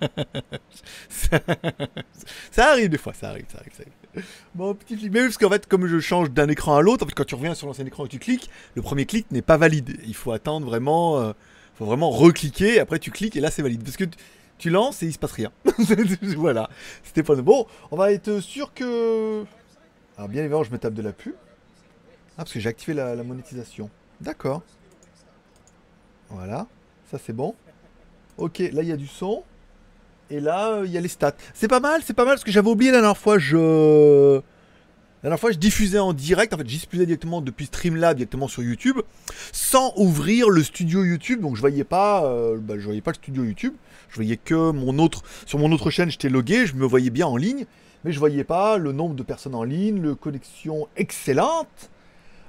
ça, arrive des fois, ça arrive, ça arrive, ça arrive. Bon, petit clic. Mais oui, parce qu'en fait, comme je change d'un écran à l'autre, quand tu reviens sur l'ancien écran et tu cliques, le premier clic n'est pas valide. Il faut attendre vraiment. euh, faut vraiment recliquer, après tu cliques et là c'est valide. Parce que tu- tu lances et il se passe rien. voilà. C'était pas bon. On va être sûr que. Alors bien évidemment, je me tape de la pub. Ah, parce que j'ai activé la, la monétisation. D'accord. Voilà. Ça c'est bon. Ok, là il y a du son. Et là, euh, il y a les stats. C'est pas mal, c'est pas mal, parce que j'avais oublié la dernière fois, je... La dernière fois, je diffusais en direct, en fait, je diffusais directement depuis Streamlab, directement sur YouTube, sans ouvrir le studio YouTube, donc je voyais pas, euh, bah, je voyais pas le studio YouTube, je voyais que mon autre, sur mon autre chaîne, j'étais logué, je me voyais bien en ligne, mais je voyais pas le nombre de personnes en ligne, le connexion excellente,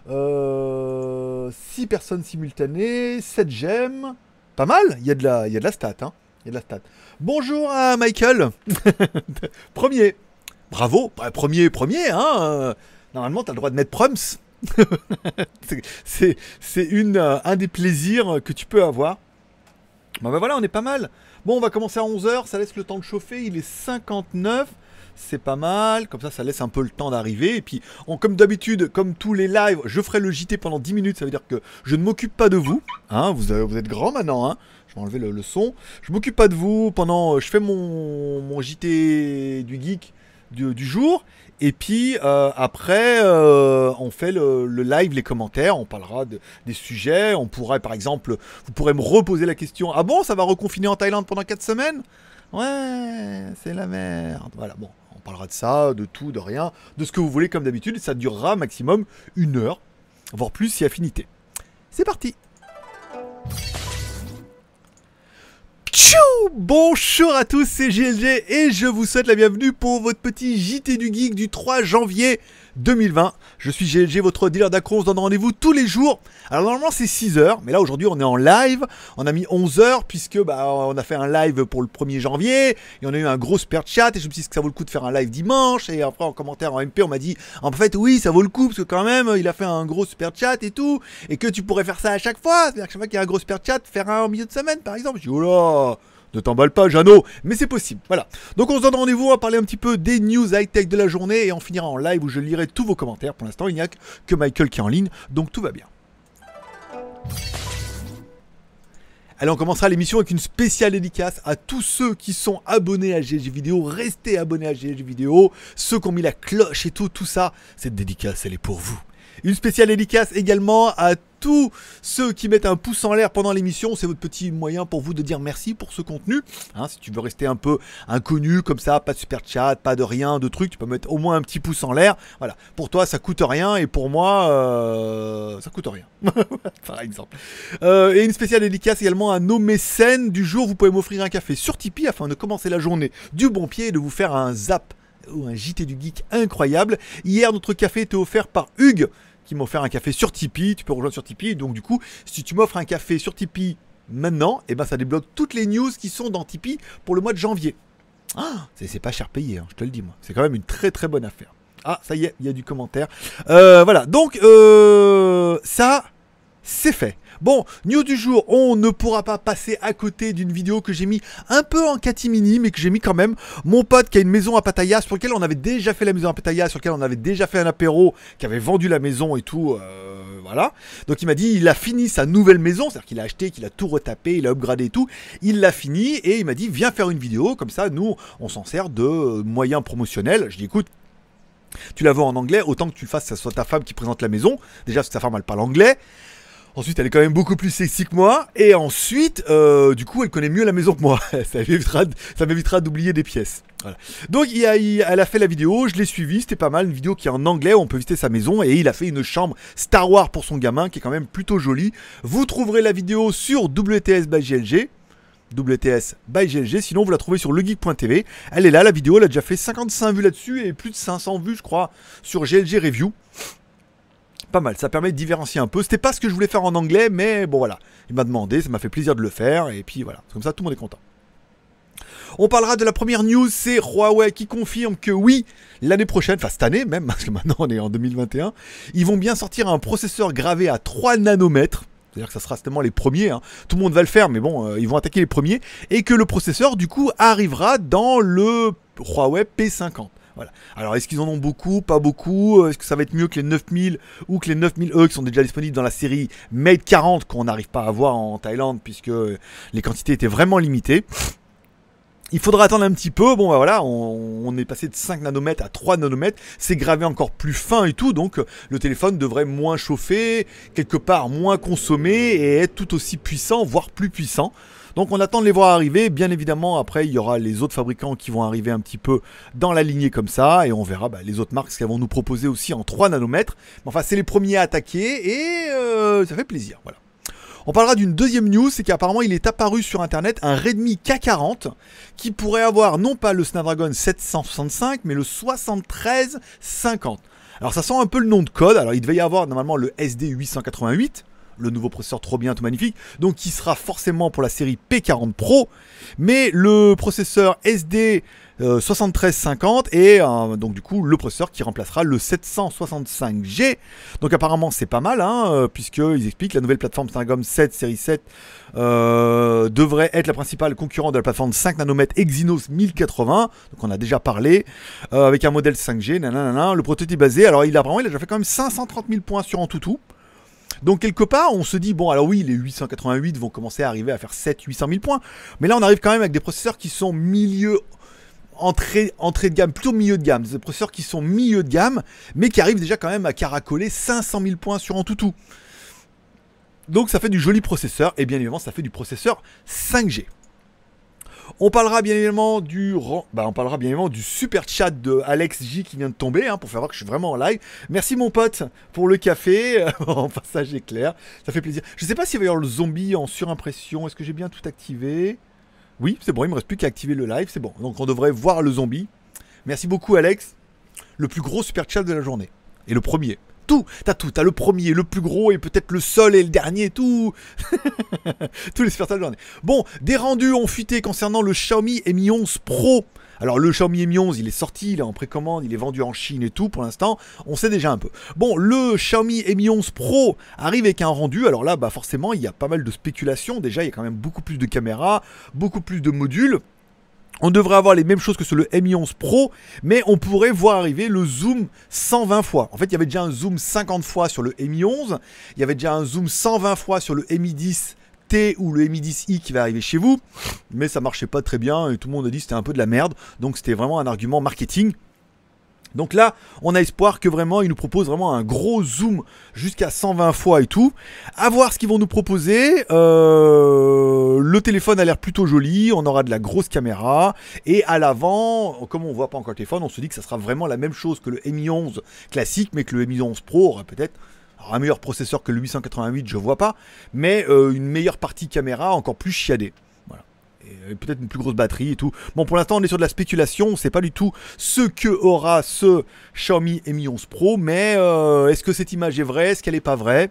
euh, 6 personnes simultanées, 7 j'aime, pas mal, il y a de la, il y a de la stat, hein, il y a de la stat. Bonjour à Michael, premier, bravo, Bah, premier, premier, hein, normalement t'as le droit de mettre prums, c'est une euh, un des plaisirs que tu peux avoir. Bon ben voilà, on est pas mal. Bon, on va commencer à 11h, ça laisse le temps de chauffer, il est 59. C'est pas mal, comme ça ça laisse un peu le temps d'arriver. Et puis, on, comme d'habitude, comme tous les lives, je ferai le JT pendant 10 minutes, ça veut dire que je ne m'occupe pas de vous. Hein, vous, avez- vous êtes grand maintenant, hein. je vais enlever le, son. Je m'occupe pas de vous pendant... euh, Je fais mon, mon JT du geek du, du jour. Et puis euh, après, euh, on fait le, le live, les commentaires, on parlera de- des sujets. On pourrait, par exemple, vous pourrez me reposer la question Ah bon, ça va reconfiner en Thaïlande pendant 4 semaines? Ouais, c'est la merde. Voilà, bon, on parlera de ça, de tout, de rien, de ce que vous voulez comme d'habitude. Ça durera maximum une heure, voire plus si affinité. C'est parti Tchou Bonjour à tous, c'est GLG et je vous souhaite la bienvenue pour votre petit JT du Geek du 3 janvier 2020. Je suis GLG, votre dealer d'accro, on se donne rendez-vous tous les jours. Alors normalement c'est 6h, mais là aujourd'hui on est en live, on a mis 11h puisque bah, on a fait un live pour le 1er janvier et on a eu un gros super chat et je me suis dit que ça vaut le coup de faire un live dimanche et après en commentaire en MP on m'a dit en fait oui ça vaut le coup parce que quand même il a fait un gros super chat et tout et que tu pourrais faire ça à chaque fois, c'est-à-dire que chaque fois qu'il y a un gros super chat, faire un en milieu de semaine par exemple. Je dis oh là ne t'emballe pas, Jeannot, mais c'est possible. Voilà. Donc on se donne rendez-vous, va parler un petit peu des news high-tech de la journée et on finira en live où je lirai tous vos commentaires. Pour l'instant, il n'y a que Michael qui est en ligne, donc tout va bien. Allez, on commencera l'émission avec une spéciale dédicace à tous ceux qui sont abonnés à GG Vidéo. Restez abonnés à GG Vidéo. Ceux qui ont mis la cloche et tout, tout ça. Cette dédicace, elle est pour vous. Une spéciale dédicace également à tous ceux qui mettent un pouce en l'air pendant l'émission. C'est votre petit moyen pour vous de dire merci pour ce contenu. Hein, si tu veux rester un peu inconnu comme ça, pas de super chat, pas de rien, de trucs, tu peux mettre au moins un petit pouce en l'air. Voilà. Pour toi, ça coûte rien et pour moi, euh, ça coûte rien. Par exemple. Euh, et une spéciale dédicace également à nos mécènes du jour. Vous pouvez m'offrir un café sur Tipeee afin de commencer la journée du bon pied et de vous faire un zap ou un JT du geek incroyable. Hier, notre café était offert par Hugues qui offert un café sur Tipeee. Tu peux rejoindre sur Tipeee. Donc du coup, si tu m'offres un café sur Tipeee maintenant, et ben ça débloque toutes les news qui sont dans Tipeee pour le mois de janvier. Ah, c'est c'est pas cher payé, hein, je te le dis moi. C'est quand même une très très bonne affaire. Ah, ça y est, il y a du commentaire. Euh, voilà, donc euh, ça, c'est fait. Bon, news du jour, on ne pourra pas passer à côté d'une vidéo que j'ai mis un peu en catimini, mais que j'ai mis quand même. Mon pote qui a une maison à Pattaya, sur laquelle on avait déjà fait la maison à Pattaya, sur laquelle on avait déjà fait un apéro, qui avait vendu la maison et tout, euh, voilà. Donc il m'a dit, il a fini sa nouvelle maison, c'est-à-dire qu'il a acheté, qu'il a tout retapé, il a upgradé et tout. Il l'a fini et il m'a dit, viens faire une vidéo, comme ça, nous, on s'en sert de euh, moyen promotionnel. Je dis, écoute, tu la veux en anglais, autant que tu le fasses, que ce soit ta femme qui présente la maison. Déjà, que ta femme, elle parle anglais. Ensuite, elle est quand même beaucoup plus sexy que moi. Et ensuite, euh, du coup, elle connaît mieux la maison que moi. ça m'évitera, d'oublier des pièces. Donc, il- elle a fait la vidéo, je l'ai suivie, c'était pas mal. Une vidéo qui est en anglais, où on peut visiter sa maison. Et il a fait une chambre Star Wars pour son gamin, qui est quand même plutôt jolie. Vous trouverez la vidéo sur WTS by GLG. WTS by GLG, sinon vous la trouvez sur legeek.tv. Elle est là, la vidéo, elle a déjà fait 55 vues là-dessus et plus de 500 vues, je crois, sur GLG Review. Pas mal, ça permet de différencier un peu. C'était pas ce que je voulais faire en anglais, mais bon voilà. Il m'a demandé, ça m'a fait plaisir de le faire, et puis voilà. Comme ça, tout le monde est content. On parlera de la première news, c'est Huawei qui confirme que oui, l'année prochaine, enfin cette année même, parce que maintenant on est en 2021, ils vont bien sortir un processeur gravé à 3 nanomètres. c'est-à-dire que ça sera certainement les premiers, hein. tout le monde va le faire, mais bon, euh, ils vont attaquer les premiers, et que le processeur, du coup, arrivera dans le Huawei P50. Alors, est-ce qu'ils en ont beaucoup, pas beaucoup. Est-ce que ça va être mieux que les 9000 ou que les 9000E qui sont déjà disponibles dans la série Mate 40 qu'on n'arrive pas à voir en Thaïlande puisque les quantités étaient vraiment limitées? Il faudra attendre un petit peu. Bon, bah voilà, on, est passé de 5 nanomètres à 3 nanomètres. C'est gravé encore plus fin et tout. Donc, le téléphone devrait moins chauffer, quelque part moins consommer et être tout aussi puissant, voire plus puissant. Donc, on attend de les voir arriver. Bien évidemment, après, il y aura les autres fabricants qui vont arriver un petit peu dans la lignée comme ça. Et on verra bah, les autres marques ce qu'elles vont nous proposer aussi en 3 nanomètres. Mais enfin, c'est les premiers à attaquer et euh, ça fait plaisir. Voilà. On parlera d'une deuxième news, c'est qu'apparemment il est apparu sur internet un Redmi K40 qui pourrait avoir non pas le Snapdragon 765 mais le 7350. Alors ça sent un peu le nom de code, alors il devait y avoir normalement le SD 888 le nouveau processeur trop bien, tout magnifique, donc qui sera forcément pour la série P40 Pro, mais le processeur SD 7350 euh, et euh, donc du coup le processeur qui remplacera le 765G. Donc apparemment c'est pas mal, hein, euh, puisqu'ils expliquent la nouvelle plateforme Snapdragon 7 série 7 devrait être la principale concurrente de la plateforme 5 nanomètres Exynos 1080. Donc on a déjà parlé avec un modèle 5G. Nanana, le prototype basé, alors il a vraiment il a déjà fait quand même 530 000 points sur Antutu. Donc quelque part, on se dit, bon, alors oui, les 888 vont commencer à arriver à faire 7 800 000 points. Mais là, on arrive quand même avec des processeurs qui sont milieu entrée, de gamme, plutôt milieu de gamme. Des processeurs qui sont milieu de gamme, mais qui arrivent déjà quand même à caracoler 500 000 points sur Antutu. Donc ça fait du joli processeur, et bien évidemment, ça fait du processeur 5G. On parlera bien évidemment du bah, on parlera bien évidemment du super chat de Alex J qui vient de tomber hein, pour faire voir que je suis vraiment en live. Merci mon pote pour le café. en passage éclair, ça fait plaisir. Je sais pas s'il va y avoir le zombie en surimpression. Est-ce que j'ai bien tout activé? Oui, c'est bon, il me reste plus qu'à activer le live, c'est bon. Donc on devrait voir le zombie. Merci beaucoup Alex. Le plus gros super chat de la journée. Et le premier. Tout, t'as tout, t'as le premier, le plus gros et peut-être le seul et le dernier, tout. Tous les super chats de la journée. Bon, des rendus ont fuité concernant le Xiaomi Mi 11 Pro. Alors le Xiaomi Mi 11, il est sorti, il est en précommande, il est vendu en Chine et tout pour l'instant. On sait déjà un peu. Bon, le Xiaomi Mi 11 Pro arrive avec un rendu. Alors là, bah forcément, il y a pas mal de spéculations. Déjà, il y a quand même beaucoup plus de caméras, beaucoup plus de modules. On devrait avoir les mêmes choses que sur le Mi 11 Pro, mais on pourrait voir arriver le zoom 120 fois. En fait, il y avait déjà un zoom 50 fois sur le Mi 11, il y avait déjà un zoom 120 fois sur le Mi 10 ou le Mi 10i qui va arriver chez vous, mais ça marchait pas très bien et tout le monde a dit c'était un peu de la merde, donc c'était vraiment un argument marketing. Donc là, on a espoir que vraiment ils nous proposent vraiment un gros zoom jusqu'à 120 fois et tout. À voir ce qu'ils vont nous proposer. Euh, le téléphone a l'air plutôt joli. On aura de la grosse caméra et à l'avant, comme on voit pas encore le téléphone, on se dit que ça sera vraiment la même chose que le Mi 11 classique, mais que le Mi 11 Pro aura peut-être un meilleur processeur que le 888, je vois pas, mais euh, une meilleure partie caméra encore plus chiadée. Voilà. Et peut-être une plus grosse batterie et tout. Bon, pour l'instant, on est sur de la spéculation. On sait pas du tout ce que aura ce Xiaomi Mi 11 Pro, mais euh, est-ce que cette image est vraie? Est-ce qu'elle n'est pas vraie?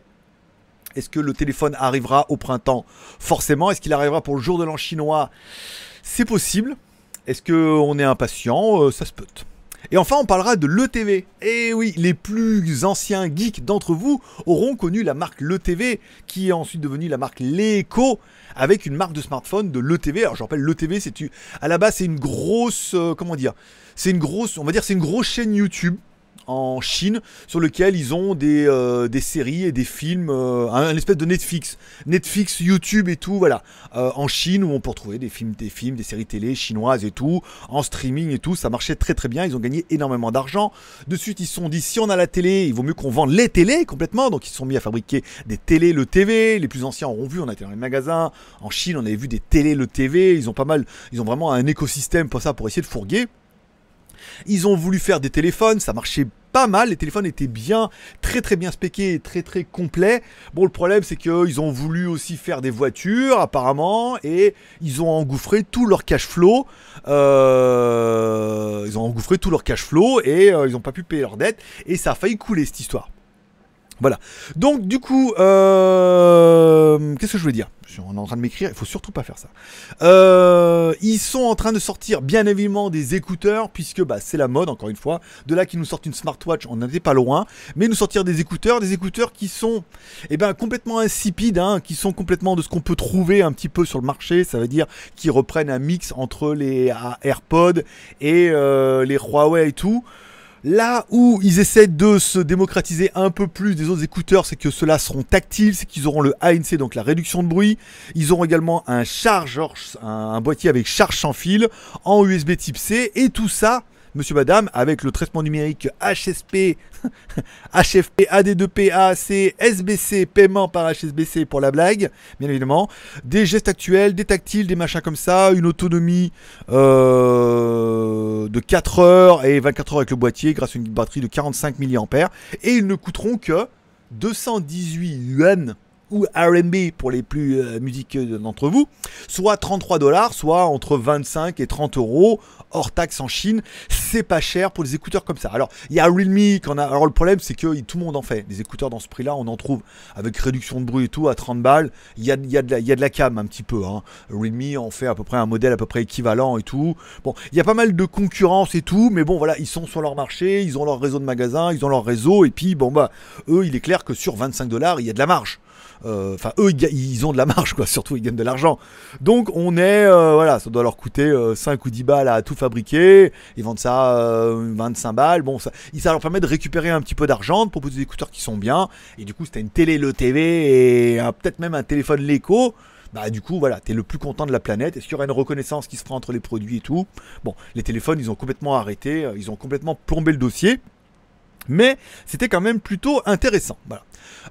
Est-ce que le téléphone arrivera au printemps? Forcément. Est-ce qu'il arrivera pour le jour de l'an chinois? C'est possible. Est-ce qu'on est impatient? Euh, Ça se peut. Et enfin, on parlera de l'ETV. Et eh oui, les plus anciens geeks d'entre vous auront connu la marque l'ETV, qui est ensuite devenue la marque Leco, avec une marque de smartphone de l'ETV. Alors, je rappelle, l'ETV, c'est à la base, c'est une grosse, euh, comment dire, c'est une grosse, on va dire, c'est une grosse chaîne YouTube en Chine sur lequel ils ont des, euh, des séries et des films, euh, un, espèce de Netflix, Netflix, YouTube et tout, voilà, euh, en Chine où on peut retrouver des films, des films, des séries télé chinoises et tout, en streaming et tout, ça marchait très très bien, ils ont gagné énormément d'argent. De suite ils se sont dit si on a la télé, il vaut mieux qu'on vende les télés complètement, donc ils se sont mis à fabriquer des télés le TV, les plus anciens auront vu, on a été dans les magasins, en Chine on avait vu des télés le TV, ils ont pas mal, ils ont vraiment un écosystème pour ça pour essayer de fourguer. Ils ont voulu faire des téléphones, ça marchait pas mal, les téléphones étaient bien, très très bien spéqués très très complets. Bon, le problème c'est qu'ils ont voulu aussi faire des voitures apparemment et ils ont engouffré tout leur cash flow. Euh, ils ont engouffré tout leur cash flow et euh, ils n'ont pas pu payer leurs dettes et ça a failli couler cette histoire. Voilà. Donc du coup, euh, qu'est-ce que je voulais dire? On est en train de m'écrire, il faut surtout pas faire ça. Euh, ils sont en train de sortir bien évidemment des écouteurs, puisque bah, c'est la mode, encore une fois. De là qu'ils nous sortent une smartwatch, on n'était pas loin. Mais nous sortir des écouteurs, des écouteurs qui sont eh ben, complètement insipides, hein, qui sont complètement de ce qu'on peut trouver un petit peu sur le marché. Ça veut dire qu'ils reprennent un mix entre les AirPods et euh, les Huawei et tout. Là où ils essaient de se démocratiser un peu plus des autres écouteurs, c'est que ceux-là seront tactiles, c'est qu'ils auront le ANC, donc la réduction de bruit. Ils auront également un chargeur, un boîtier avec charge sans fil en USB type C, et tout ça monsieur, madame, avec le traitement numérique HSP, HFP, AD2P, AAC, SBC, paiement par HSBC pour la blague, bien évidemment, des gestes actuels, des tactiles, des machins comme ça, une autonomie euh, de 4 heures et 24 heures avec le boîtier grâce à une batterie de 45 mAh, et ils ne coûteront que 218 yuan ou RB pour les plus euh, d'entre vous, soit 33 dollars, soit entre 25 et 30 euros hors taxe en Chine. C'est pas cher pour des écouteurs comme ça. Alors, il y a Realme. Alors, le problème, c'est que tout le monde en fait. Des écouteurs dans ce prix-là, on en trouve avec réduction de bruit et tout à 30 balles. Il y a, y, a de la, y a de la cam un petit peu. Hein. Realme en fait à peu près un modèle à peu près équivalent et tout. Bon, il y a pas mal de concurrence et tout, mais bon, voilà, ils sont sur leur marché, ils ont leur réseau de magasins, ils ont leur réseau, et puis, bon, bah, eux, il est clair que sur 25 dollars, il y a de la marge. Euh, enfin, eux, ils, ont de la marge, quoi. Surtout, ils gagnent de l'argent. Donc, on est, euh, voilà, ça doit leur coûter 5 euh, ou 10 balles à tout fabriquer. Ils vendent ça 25 balles. Bon, ça, leur permet de récupérer un petit peu d'argent, de proposer des écouteurs qui sont bien. Et du coup, c'était une télé Le TV et peut-être même un téléphone Leco bah du coup voilà, t'es le plus content de la planète. Est-ce qu'il y aura une reconnaissance qui se fera entre les produits et tout? Bon, les téléphones, ils ont complètement arrêté, ils ont complètement plombé le dossier. Mais c'était quand même plutôt intéressant.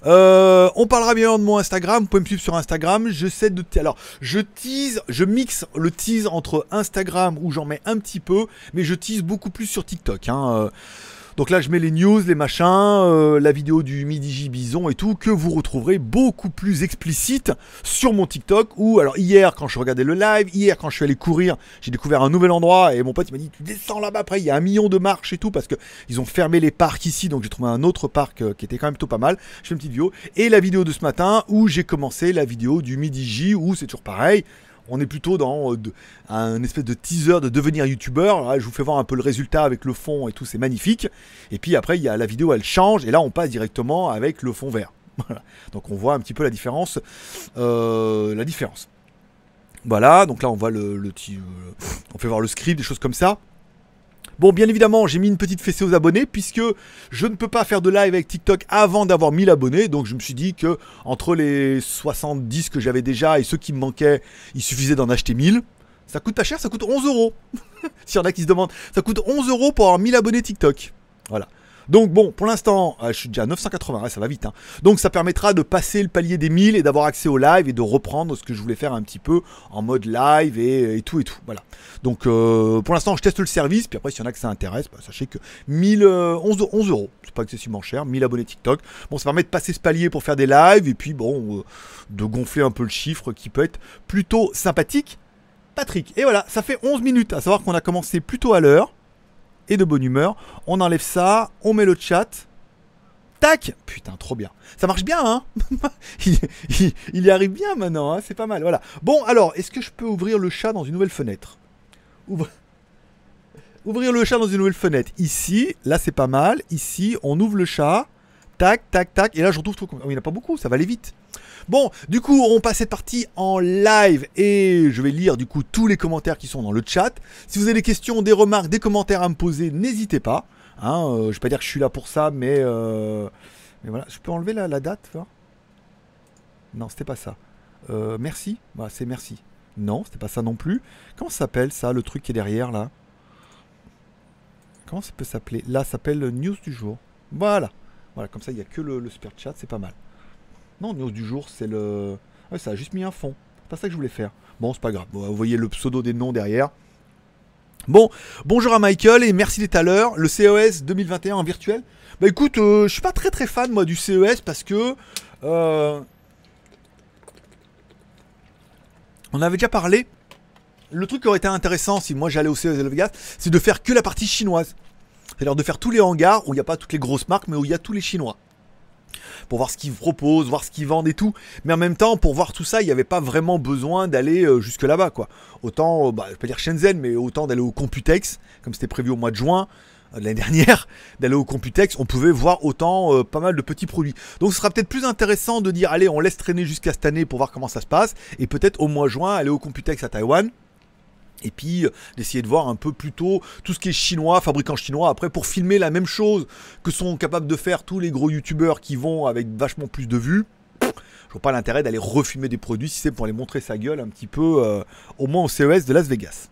Euh, on parlera bien de mon Instagram. Vous pouvez me suivre sur Instagram. J'essaie de. Alors, je tease, je mixe le tease entre Instagram où j'en mets un petit peu, mais je tease beaucoup plus sur TikTok. Hein. Euh, donc là, je mets les news, les machins, euh, la vidéo du Midi J Bison et tout, que vous retrouverez beaucoup plus explicite sur mon TikTok. Ou alors hier, quand je regardais le live, hier, quand je suis allé courir, j'ai découvert un nouvel endroit et mon pote il m'a dit Tu descends là-bas après, il y a un million de marches et tout, parce qu'ils ont fermé les parcs ici, donc j'ai trouvé un autre parc euh, qui était quand même plutôt pas mal. Je fais une petite vidéo. Et la vidéo de ce matin où j'ai commencé la vidéo du Midi J, où c'est toujours pareil on est plutôt dans euh, un espèce de teaser de devenir youtubeur. je vous fais voir un peu le résultat avec le fond et tout, c'est magnifique. Et puis après, il y a la vidéo, elle change, et là, on passe directement avec le fond vert. Donc on voit un petit peu la différence. Euh, la différence. Voilà, donc là on voit le, euh, on fait voir le script, des choses comme ça. Bon, bien évidemment, j'ai mis une petite fessée aux abonnés puisque je ne peux pas faire de live avec TikTok avant d'avoir 1000 abonnés. Donc je me suis dit que entre les 70 que j'avais déjà et ceux qui me manquaient, il suffisait d'en acheter 1000. Ça coûte pas cher, ça coûte 11 euros. S'il y en a qui se demandent, ça coûte 11 euros pour avoir 1000 abonnés TikTok. Voilà. Donc bon, pour l'instant, euh, je suis déjà à 980, ça va vite. Hein. Donc ça permettra de passer le palier des 1000 et d'avoir accès au live et de reprendre ce que je voulais faire un petit peu en mode live et, tout et tout. Voilà. Donc euh, pour l'instant, je teste le service, puis après, s'il y en a que ça intéresse, bah, sachez que 1000, 11, 11 euros, c'est pas excessivement cher, 1000 abonnés TikTok. Bon, ça permet de passer ce palier pour faire des lives et puis bon, euh, de gonfler un peu le chiffre qui peut être plutôt sympathique. Patrick. Et voilà, ça fait 11 minutes, à savoir qu'on a commencé plutôt à l'heure et de bonne humeur. On enlève ça, on met le chat. Tac Putain, trop bien. Ça marche bien, hein il, y arrive bien maintenant, hein c'est pas mal. Voilà. Bon, alors, est-ce que je peux ouvrir le chat dans une nouvelle fenêtre? Ouvrir le chat dans une nouvelle fenêtre. Ici, là c'est pas mal. Ici, on ouvre le chat. Tac, tac, tac. Et là, je retrouve tout. il n'y en a pas beaucoup, ça va aller vite. Bon, du coup, on passe cette partie en live et je vais lire du coup tous les commentaires qui sont dans le chat. Si vous avez des questions, des remarques, des commentaires à me poser, n'hésitez pas. Hein, euh, je vais pas dire que je suis là pour ça, mais, euh, voilà. Je peux enlever la, date Non, c'était pas ça. Euh, merci. Voilà, c'est merci. Non, c'était pas ça non plus. Comment s'appelle ça, le truc qui est derrière là? Comment ça peut s'appeler? Là, ça s'appelle news du jour. Voilà. Voilà, comme ça, il n'y a que le, super chat, c'est pas mal. Non, news du jour, c'est le. Ouais, ça a juste mis un fond. C'est pas ça que je voulais faire. Bon, c'est pas grave. vous voyez le pseudo des noms derrière. Bon, bonjour à Michael et merci d'être à l'heure. Le CES 2021 en virtuel. Bah écoute, euh, je suis pas très très fan moi du CES parce que. Euh, on avait déjà parlé. Le truc qui aurait été intéressant si moi j'allais au CES de Vegas, c'est de faire que la partie chinoise. C'est-à-dire de faire tous les hangars où il n'y a pas toutes les grosses marques, mais où il y a tous les Chinois. pour voir ce qu'ils proposent, voir ce qu'ils vendent et tout. Mais en même temps, pour voir tout ça, il n'y avait pas vraiment besoin d'aller euh, jusque là-bas, quoi. Autant, euh, bah, je vais pas dire Shenzhen, mais autant d'aller au Computex, comme c'était prévu au mois de juin euh, de l'année dernière, d'aller au Computex, on pouvait voir autant pas mal de petits produits. Donc ce sera peut-être plus intéressant de dire, allez, on laisse traîner jusqu'à cette année pour voir comment ça se passe, et peut-être au mois de juin, aller au Computex à Taïwan et puis euh, d'essayer de voir un peu plutôt tout ce qui est chinois, fabricant chinois, après pour filmer la même chose que sont capables de faire tous les gros youtubeurs qui vont avec vachement plus de vues. Je vois pas l'intérêt d'aller refilmer des produits si c'est pour aller montrer sa gueule un petit peu, euh, au moins au CES de Las Vegas.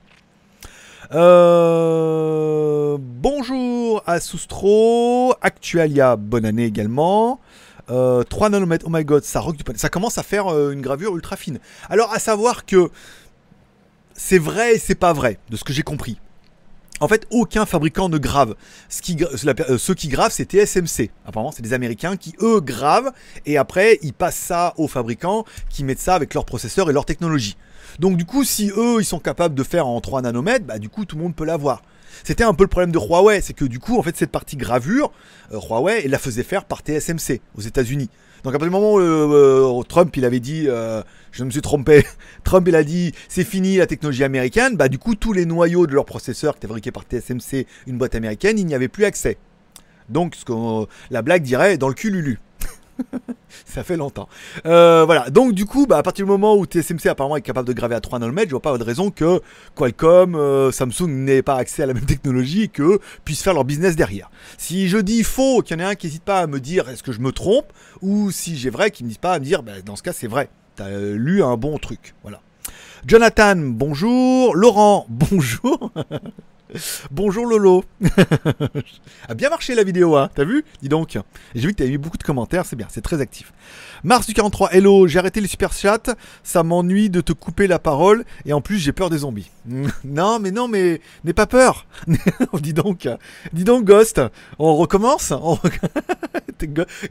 Euh, bonjour à Soustro, Actualia, bonne année également. 3 nanomètres, oh my god, ça rock du Ça commence à faire une gravure ultra fine. Alors à savoir que c'est vrai et c'est pas vrai, de ce que j'ai compris. En fait, aucun fabricant ne grave. Euh, ceux qui gravent, c'est TSMC. Apparemment, c'est des Américains qui, eux, gravent, et après, ils passent ça aux fabricants qui mettent ça avec leur processeur et leur technologie. Donc, du coup, si eux, ils sont capables de faire en 3 nanomètres, bah, du coup, tout le monde peut l'avoir. C'était un peu le problème de Huawei, c'est que du coup, en fait, cette partie gravure, euh, Huawei, il la faisait faire par TSMC aux États-Unis. Donc à partir du moment où euh, Trump il avait dit euh, je me suis trompé, Trump il a dit c'est fini la technologie américaine, bah du coup tous les noyaux de leur processeur qui étaient fabriqués par TSMC, une boîte américaine, il n'y avait plus accès. Donc la blague dirait dans le cul Lulu. ça fait longtemps. Euh, voilà, donc du coup, bah, à partir du moment où TSMC apparemment est capable de graver à 3 nanomètres, je vois pas de raison que Qualcomm, euh, Samsung n'aient pas accès à la même technologie et que puissent faire leur business derrière. Si je dis faux, qu'il y en a un qui n'hésite pas à me dire est-ce que je me trompe, ou si j'ai vrai, qu'il disent pas à me dire bah, dans ce cas c'est vrai, t'as lu un bon truc. Voilà. Jonathan, bonjour. Laurent, bonjour. Bonjour Lolo. a bien marché la vidéo, hein, t'as vu? Dis donc. J'ai vu que t'avais eu beaucoup de commentaires, c'est bien, c'est très actif. Mars du 43, hello, j'ai arrêté les super chats, ça m'ennuie de te couper la parole, et en plus j'ai peur des zombies. non, mais non, mais n'aie pas peur. dis donc, dis donc Ghost, on recommence?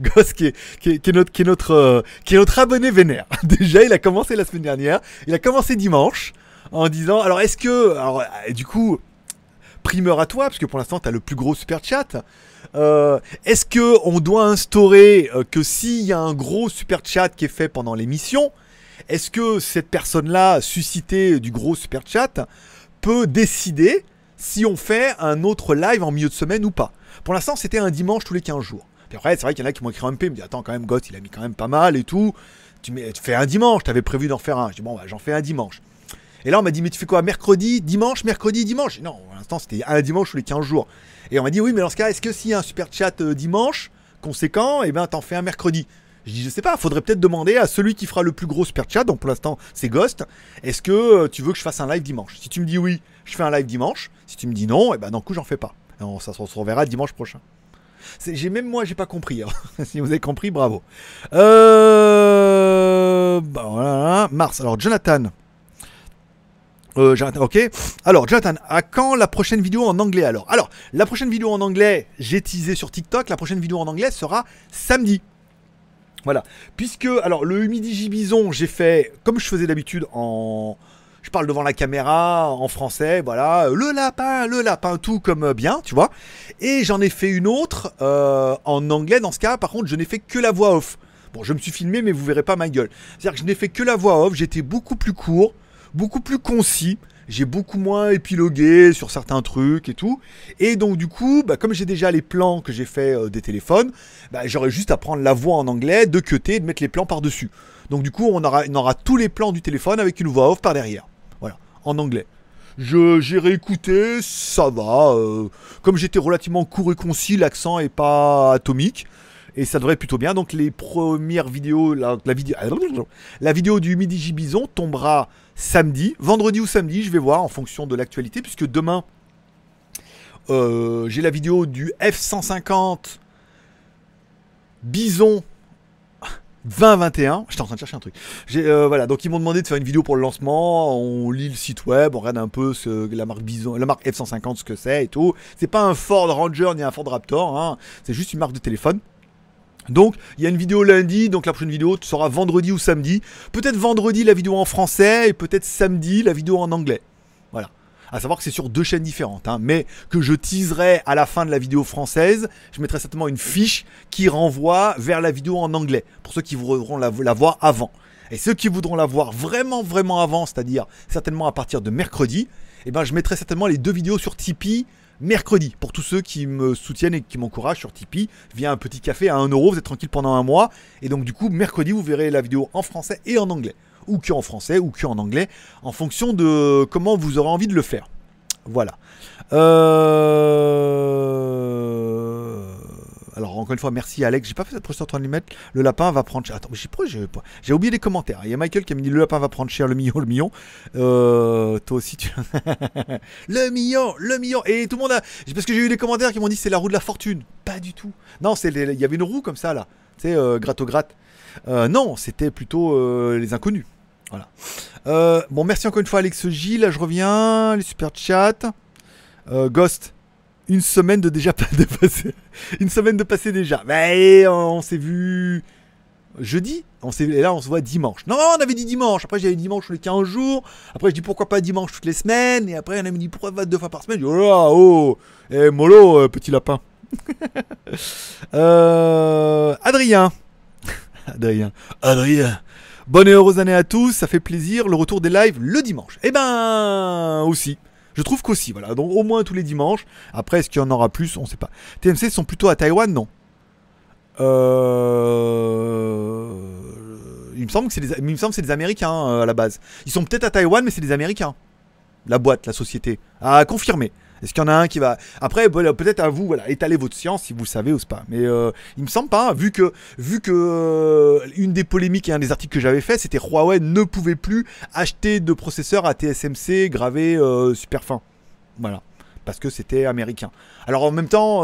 Ghost qui est, notre, qui, est notre, euh, qui est notre abonné vénère. Déjà, il a commencé la semaine dernière, il a commencé dimanche en disant, alors est-ce que, alors du coup, primeur à toi, parce que pour l'instant, tu as le plus gros super chat. Euh, est-ce que on doit instaurer euh, que s'il y a un gros super chat qui est fait pendant l'émission, est-ce que cette personne-là, suscitée du gros super chat, peut décider si on fait un autre live en milieu de semaine ou pas? Pour l'instant, c'était un dimanche tous les 15 jours. Puis après, c'est vrai qu'il y en a qui m'ont écrit un MP, me dit attends quand même, Goth, il a mis quand même pas mal et tout. Tu fais un dimanche, t'avais prévu d'en faire un. Je dis bon, bah, j'en fais un dimanche. Et là, on m'a dit, mais tu fais quoi Mercredi, dimanche, mercredi, dimanche? Non, pour l'instant, c'était un dimanche tous les 15 jours. Et on m'a dit, oui, mais dans ce cas, est-ce que s'il y a un super chat euh, dimanche, conséquent, et eh ben, t'en fais un mercredi? Je dis, je sais pas, faudrait peut-être demander à celui qui fera le plus gros super chat, donc pour l'instant c'est Ghost, est-ce que euh, tu veux que je fasse un live dimanche? Si tu me dis oui, je fais un live dimanche. Si tu me dis non, et eh ben d'un coup j'en fais pas. ça se reverra dimanche prochain. J'ai même moi j'ai pas compris. Hein. si vous avez compris, bravo. Euh, bah, voilà, Mars. Alors Jonathan. Euh, ok. Alors, Jonathan, à quand la prochaine vidéo en anglais alors? Alors, la prochaine vidéo en anglais, j'ai teasé sur TikTok, la prochaine vidéo en anglais sera samedi. Voilà. Puisque, alors, le Midi Gibison, j'ai fait, comme je faisais d'habitude, en. Je parle devant la caméra, en français, voilà. Le lapin, le lapin, tout comme bien, tu vois. Et j'en ai fait une autre euh, en anglais. Dans ce cas, par contre, je n'ai fait que la voix off. Bon, je me suis filmé, mais vous verrez pas ma gueule. C'est-à-dire que je n'ai fait que la voix off, j'étais beaucoup plus court beaucoup plus concis. J'ai beaucoup moins épilogué sur certains trucs et tout. Et donc du coup, bah, comme j'ai déjà les plans que j'ai fait euh, des téléphones, bah, j'aurais juste à prendre la voix en anglais, de cuter et de mettre les plans par-dessus. Donc du coup, on aura, tous les plans du téléphone avec une voix off par derrière. Voilà, en anglais. Je, j'ai réécouté, ça va. Euh, comme j'étais relativement court et concis, l'accent est pas atomique et ça devrait plutôt bien. Donc les premières vidéos, la, vidéo, la vidéo du Midi Gibison tombera samedi, vendredi ou samedi, je vais voir en fonction de l'actualité, puisque demain euh, j'ai la vidéo du F150 Bison 2021. J'étais en train de chercher un truc. Euh, voilà, donc ils m'ont demandé de faire une vidéo pour le lancement. On lit le site web, on regarde un peu la marque Bison, la marque F150, ce que c'est et tout. C'est pas un Ford Ranger ni un Ford Raptor, hein. c'est juste une marque de téléphone. Donc, il y a une vidéo lundi, donc la prochaine vidéo sera vendredi ou samedi. Peut-être vendredi la vidéo en français et peut-être samedi la vidéo en anglais. Voilà. À savoir que c'est sur deux chaînes différentes, hein, mais que je teaserai à la fin de la vidéo française. Je mettrai certainement une fiche qui renvoie vers la vidéo en anglais, pour ceux qui voudront la, voir avant. Et ceux qui voudront la voir vraiment, vraiment avant, c'est-à-dire certainement à partir de mercredi, eh ben, je mettrai certainement les deux vidéos sur Tipeee mercredi. Pour tous ceux qui me soutiennent et qui m'encouragent sur Tipeee, via un petit café à 1€, vous êtes tranquille pendant un mois. Et donc, du coup, mercredi, vous verrez la vidéo en français et en anglais. Ou que en français, ou que en anglais, en fonction de comment vous aurez envie de le faire. Voilà. Euh... Alors encore une fois, merci Alex. J'ai pas fait cette train de mettre. Le lapin va prendre cher. Attends, j'ai oublié les commentaires. Il y a Michael qui m'a dit le lapin va prendre cher, le million, le million. Euh, toi aussi, tu. le million, le million. Et tout le monde a. Parce que j'ai eu des commentaires qui m'ont dit c'est la roue de la fortune. Pas du tout. Non, c'est il y avait une roue comme ça là. Tu sais, euh, gratte. Euh, non, c'était plutôt euh, les inconnus. Voilà. Euh, bon, merci encore une fois Alex J. Là, je reviens. Les super chats. Ghost une semaine de déjà de passer, une semaine de passer déjà. Mais on, s'est vu jeudi, on s'est et là on se voit dimanche. Non, on avait dit dimanche. Après j'avais dimanche tous les 15 jours. Après je dis pourquoi pas dimanche toutes les semaines? Et après on a dit pourquoi pas deux fois par semaine? Je dis oh là oh, eh, mollo euh, petit lapin. euh, Adrien. Adrien. Adrien. Bonne et heureuse année à tous, ça fait plaisir. Le retour des lives le dimanche. Eh ben aussi. Je trouve qu'aussi, voilà. Donc au moins tous les dimanches. Après, est-ce qu'il y en aura plus? On sait pas. TMC sont plutôt à Taïwan, non? Euh... Il me semble que c'est des, il Américains euh, à la base. Ils sont peut-être à Taïwan, mais c'est des Américains. La boîte, la société. À confirmer. Est-ce qu'il y en a un qui va. Après, peut-être à vous, voilà, étaler votre science si vous savez ou pas. Mais euh, il me semble pas, vu que, vu que euh, une des polémiques et un des articles que j'avais fait, c'était Huawei ne pouvait plus acheter de processeurs à TSMC gravés euh, super fins. Voilà. Parce que c'était américain. Alors en même temps,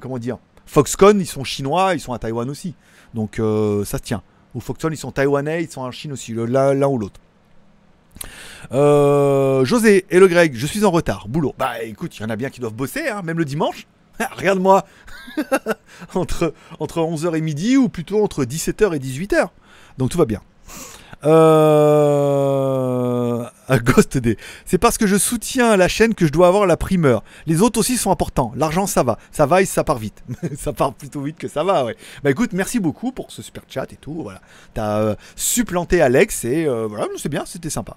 comment dire Foxconn, ils sont chinois, ils sont à Taïwan aussi. Donc ça se tient. Ou Foxconn, ils sont taïwanais, ils sont en Chine aussi, l'un ou l'autre. Euh, José et le Greg, je suis en retard. Boulot. Bah écoute, il y en a bien qui doivent bosser, hein, même le dimanche. Regarde-moi. entre, entre 11h et midi, ou plutôt entre 17h et 18h. Donc tout va bien. Euh... Ghost D. C'est parce que je soutiens la chaîne que je dois avoir la primeur. Les autres aussi sont importants. L'argent, ça va. Ça va et ça part vite. ça part plutôt vite que ça va, ouais. Bah écoute, merci beaucoup pour ce super chat et tout. Voilà. T'as euh, supplanté Alex et euh, voilà, c'est bien, c'était sympa.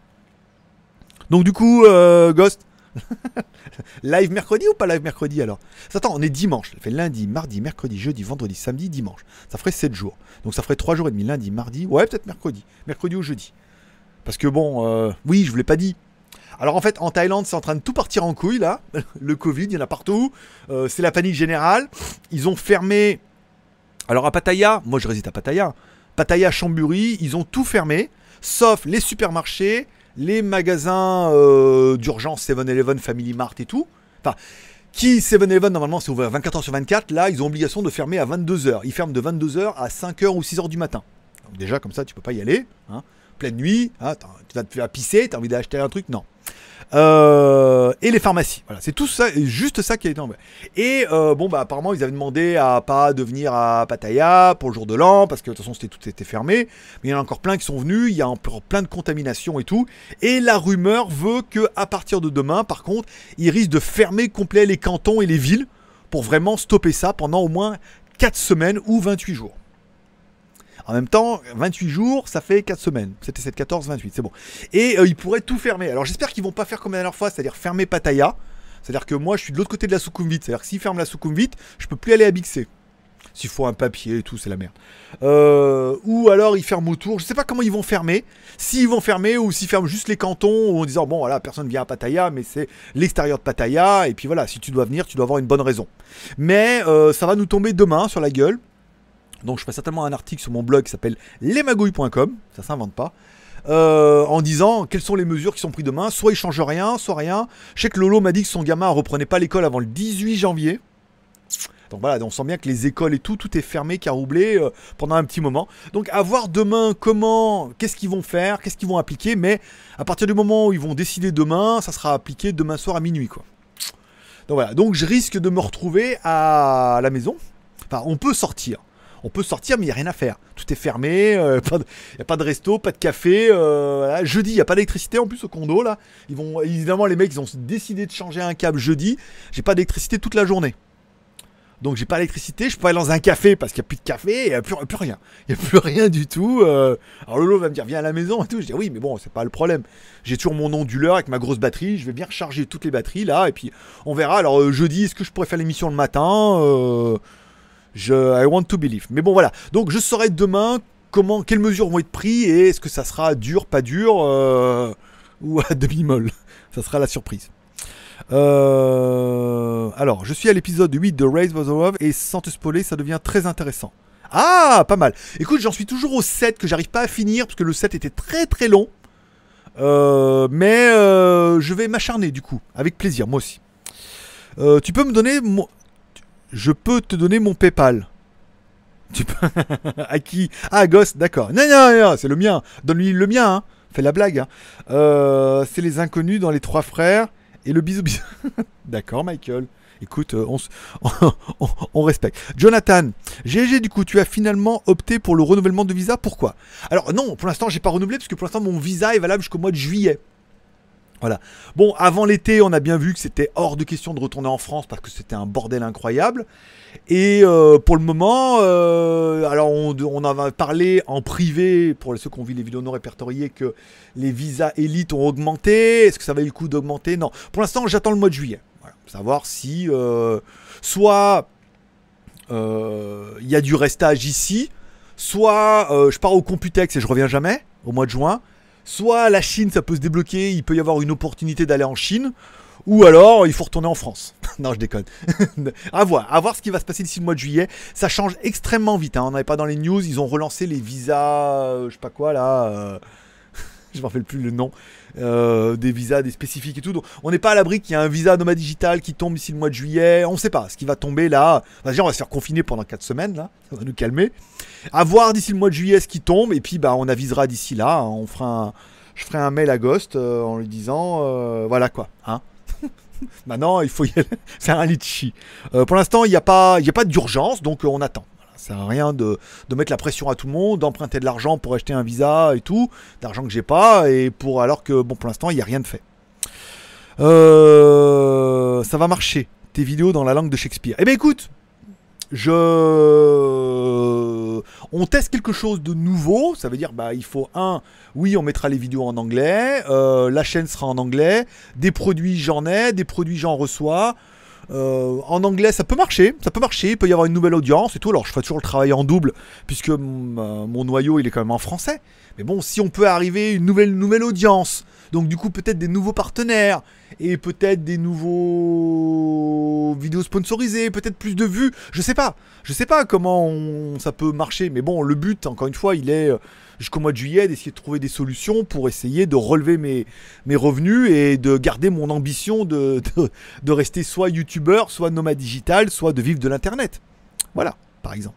Donc du coup, euh, Ghost, live mercredi ou pas live mercredi alors? Attends, on est dimanche. Ça fait lundi, mardi, mercredi, jeudi, vendredi, samedi, dimanche. Ça ferait 7 jours. Donc ça ferait 3 jours et demi. Lundi, mardi, ouais, peut-être mercredi. Mercredi ou jeudi. Parce que bon, euh, oui, je vous l'ai pas dit. Alors en fait, en Thaïlande, c'est en train de tout partir en couille là. Le Covid, il y en a partout. Euh, c'est la panique générale. Ils ont fermé. Alors à Pattaya, moi je réside à Pattaya. Pattaya, Chamburi, ils ont tout fermé, sauf les supermarchés, les magasins euh, d'urgence 7-Eleven, Family Mart et tout, enfin, qui 7-Eleven normalement c'est ouvert 24h sur 24, là ils ont obligation de fermer à 22h. Ils ferment de 22h à 5h ou 6h du matin. Donc déjà comme ça tu peux pas y aller. Hein. Pleine nuit, hein, tu vas te faire pisser, tu as envie d'acheter un truc, non. Euh, et les pharmacies. Voilà, c'est tout ça, juste ça qui a été envoyé. Et euh, bon, bah apparemment, ils avaient demandé à pas de venir à Pattaya pour le jour de l'an, parce que de toute façon, c'était tout était fermé. Mais il y en a encore plein qui sont venus, il y a encore plein de contaminations et tout. Et la rumeur veut que à partir de demain, par contre, ils risquent de fermer complet les cantons et les villes pour vraiment stopper ça pendant au moins 4 semaines ou 28 jours. En même temps, 28 jours, ça fait 4 semaines. C'était 7, 14, 28, c'est bon. Et euh, ils pourraient tout fermer. Alors j'espère qu'ils vont pas faire comme la dernière fois, c'est-à-dire fermer Pattaya. C'est-à-dire que moi, je suis de l'autre côté de la Sukhumvit. C'est-à-dire que s'ils ferment la Sukhumvit, je peux plus aller à Bixé. S'il faut un papier et tout, c'est la merde. Euh, ou alors ils ferment autour. Je sais pas comment ils vont fermer. S'ils vont fermer ou s'ils ferment juste les cantons en disant bon voilà personne vient à Pattaya mais c'est l'extérieur de Pattaya et puis voilà si tu dois venir tu dois avoir une bonne raison. Mais euh, ça va nous tomber demain sur la gueule. Donc je ferai certainement un article sur mon blog qui s'appelle lesmagouilles.com, ça s'invente pas. Euh, en disant quelles sont les mesures qui sont prises demain? Soit il change rien, soit rien. Je sais que Lolo m'a dit que son gamin reprenait pas l'école avant le 18 janvier. Donc voilà, on sent bien que les écoles et tout, tout est fermé, caroublé euh, pendant un petit moment. Donc à voir demain comment, qu'est-ce qu'ils vont faire, qu'est-ce qu'ils vont appliquer, mais à partir du moment où ils vont décider demain, ça sera appliqué demain soir à minuit quoi. Donc voilà, donc je risque de me retrouver à la maison. Enfin, on peut sortir On peut sortir, mais il n'y a rien à faire. Tout est fermé, il n'y a pas de resto, pas de café. Jeudi, il n'y a pas d'électricité en plus au condo là. Ils vont, évidemment, les mecs, ils ont décidé de changer un câble jeudi. J'ai pas d'électricité toute la journée. Donc j'ai pas l'électricité, je peux aller dans un café parce qu'il n'y a plus de café, il n'y a plus, rien. Il n'y a plus rien du tout. Euh. alors Lolo va me dire viens à la maison et tout. Je dis oui mais bon c'est pas le problème. J'ai toujours mon onduleur avec ma grosse batterie, je vais bien recharger toutes les batteries là et puis on verra. Alors euh, jeudi est-ce que je pourrais faire l'émission le matin euh, je, I want to believe. Mais bon voilà. Donc je saurai demain comment, quelles mesures vont être prises et est-ce que ça sera dur, pas dur ou à demi-molle. Ça sera la surprise. Euh, alors, je suis à l'épisode 8 de Raise Was Love et sans te spoiler, ça devient très intéressant. Ah, pas mal. Écoute, j'en suis toujours au 7 que j'arrive pas à finir parce que le 7 était très très long. Euh, mais euh, je vais m'acharner du coup, avec plaisir, moi aussi. tu peux me donner. Je peux te donner mon PayPal. Tu peux... à qui? Ah, Ghost, d'accord. Non, non, non, c'est le mien. Donne-lui le mien, hein. Fais la blague. Hein. c'est les inconnus dans les trois frères. Et le bisou bisou. D'accord, Michael. Écoute, euh, on, respecte. Jonathan, GG, du coup, tu as finalement opté pour le renouvellement de visa. Pourquoi? Alors, non, pour l'instant, j'ai pas renouvelé parce que pour l'instant, mon visa est valable jusqu'au mois de juillet. Voilà. Bon, avant l'été, on a bien vu que c'était hors de question de retourner en France parce que c'était un bordel incroyable. Et euh, pour le moment, euh, alors on, on en a parlé en privé pour ceux qui ont vu les vidéos non répertoriées que les visas élites ont augmenté. Est-ce que ça va le coup d'augmenter? Non. Pour l'instant, j'attends le mois de juillet. Voilà. Savoir si euh, soit il y a du restage ici, soit je pars au Computex et je reviens jamais au mois de juin soit la Chine, ça peut se débloquer, il peut y avoir une opportunité d'aller en Chine, ou alors il faut retourner en France. non, je déconne. à voir, à voir ce qui va se passer d'ici le mois de juillet. Ça change extrêmement vite. Hein. On n'avait pas dans les news, ils ont relancé les visas, euh, je sais pas quoi là. Euh, je me rappelle plus le nom. Euh, des visas, des spécifiques et tout. On n'est pas à l'abri qu'il y ait un visa nomade digital qui tombe ici le mois de juillet. On ne sait pas ce qui va tomber là. on va se faire confiner pendant 4 semaines là. Ça va nous calmer. À voir d'ici le mois de juillet ce qui tombe. Et puis, bah, on avisera d'ici là. On fera Je ferai un mail à Ghost euh, en lui disant euh, voilà quoi. Hein Maintenant, il faut y aller faire un litchi. pour l'instant, il n'y a pas, a pas d'urgence, donc on attend. Ça sert à rien de, mettre la pression à tout le monde, d'emprunter de l'argent pour acheter un visa et tout, d'argent que j'ai pas, et pour alors que bon pour l'instant il n'y a rien de fait. Euh, ça va marcher, tes vidéos dans la langue de Shakespeare. Eh bien écoute, je... On teste quelque chose de nouveau, ça veut dire bah il faut un, oui on mettra les vidéos en anglais, euh, la chaîne sera en anglais, des produits j'en ai, des produits j'en reçois, euh, en anglais, ça peut marcher, ça peut marcher, il peut y avoir une nouvelle audience et tout. Alors, je fais toujours le travail en double, puisque mon noyau, il est quand même en français. Mais bon, si on peut arriver une nouvelle, nouvelle audience, donc du coup, peut-être des nouveaux partenaires, et peut-être des nouveaux vidéos sponsorisées, peut-être plus de vues, je sais pas. Je sais pas comment ça peut marcher, mais bon, le but, encore une fois, il est euh, jusqu'au mois de juillet d'essayer de trouver des solutions pour essayer de relever mes, mes revenus et de garder mon ambition de, de, rester soit youtubeur, soit nomade digital, soit de vivre de l'internet. Voilà, par exemple.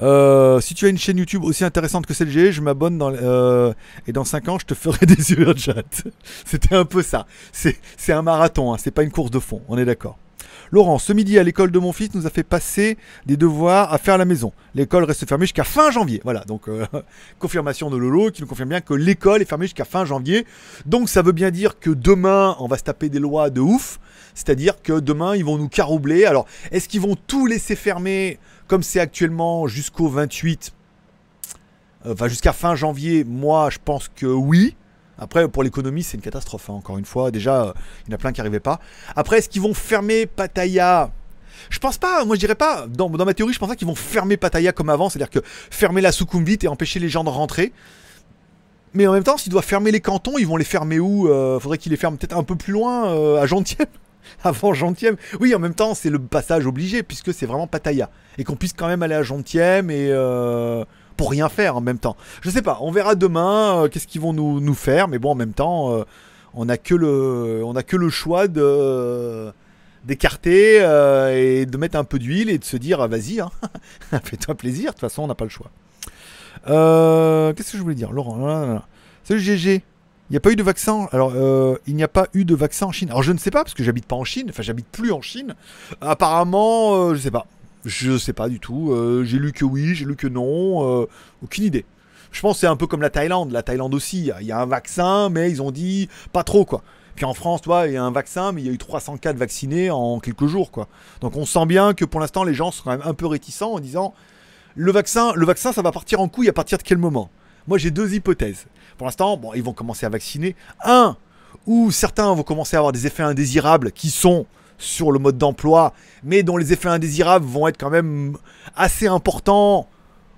Euh, si tu as une chaîne YouTube aussi intéressante que celle-ci, je m'abonne dans, euh, et dans 5 ans, je te ferai des chat. C'était un peu ça. C'est un marathon, hein, c'est pas une course de fond, on est d'accord. Laurent, ce midi à l'école de mon fils nous a fait passer des devoirs à faire la maison. L'école reste fermée jusqu'à fin janvier. Voilà, donc euh, confirmation de Lolo qui nous confirme bien que l'école est fermée jusqu'à fin janvier. Donc ça veut bien dire que demain on va se taper des lois de ouf. C'est-à-dire que demain ils vont nous caroubler. Alors est-ce qu'ils vont tout laisser fermer comme c'est actuellement jusqu'au 28 euh, Enfin jusqu'à fin janvier, moi je pense que oui. Après, pour l'économie, c'est une catastrophe, hein, encore une fois. Déjà, euh, il y en a plein qui n'arrivaient pas. Après, est-ce qu'ils vont fermer Pattaya? Je pense pas, moi je dirais pas, dans, ma théorie, je pense pas qu'ils vont fermer Pattaya comme avant, c'est-à-dire que fermer la Sukhumvit et empêcher les gens de rentrer. Mais en même temps, s'ils doivent fermer les cantons, ils vont les fermer où? Euh, Faudrait qu'ils les ferment peut-être un peu plus loin, euh, à Gentième Avant Gentième Oui, en même temps, c'est le passage obligé, puisque c'est vraiment Pattaya. Et qu'on puisse quand même aller à Gentième et pour rien faire en même temps. Je sais pas, on verra demain euh, qu'est-ce qu'ils vont nous, nous, faire, mais bon, en même temps, euh, on n'a que le, on a que le choix de d'écarter euh, et de mettre un peu d'huile et de se dire ah, vas-y, hein, fais-toi plaisir. De toute façon, on n'a pas le choix. qu'est-ce que je voulais dire, Laurent Salut GG. Il n'y a pas eu de vaccin? Alors, il n'y a pas eu de vaccin en Chine. Alors, je ne sais pas parce que j'habite pas en Chine. Enfin, j'habite plus en Chine. Apparemment, je sais pas. Je sais pas du tout. Euh, j'ai lu que oui, j'ai lu que non. Euh, aucune idée. Je pense que c'est un peu comme la Thaïlande. La Thaïlande aussi, il y a un vaccin, mais ils ont dit pas trop quoi. Puis en France, toi, il y a un vaccin, mais il y a eu 300 cas de vaccinés en quelques jours quoi. Donc on sent bien que pour l'instant, les gens sont quand même un peu réticents en disant le vaccin, le vaccin, ça va partir en couille à partir de quel moment? Moi, j'ai deux hypothèses. Pour l'instant, bon, ils vont commencer à vacciner. Un, où certains vont commencer à avoir des effets indésirables qui sont sur le mode d'emploi, mais dont les effets indésirables vont être quand même assez importants,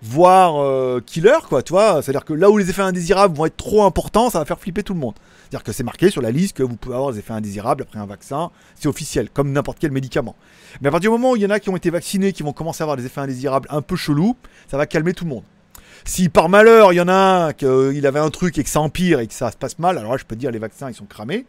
voire euh, killer, quoi, tu vois. C'est-à-dire que là où les effets indésirables vont être trop importants, ça va faire flipper tout le monde. C'est-à-dire que c'est marqué sur la liste que vous pouvez avoir des effets indésirables après un vaccin, c'est officiel, comme n'importe quel médicament. Mais à partir du moment où il y en a qui ont été vaccinés, qui vont commencer à avoir des effets indésirables un peu chelous, ça va calmer tout le monde. Si par malheur il y en a un qu'il avait un truc et que ça empire et que ça se passe mal, alors là je peux dire les vaccins ils sont cramés.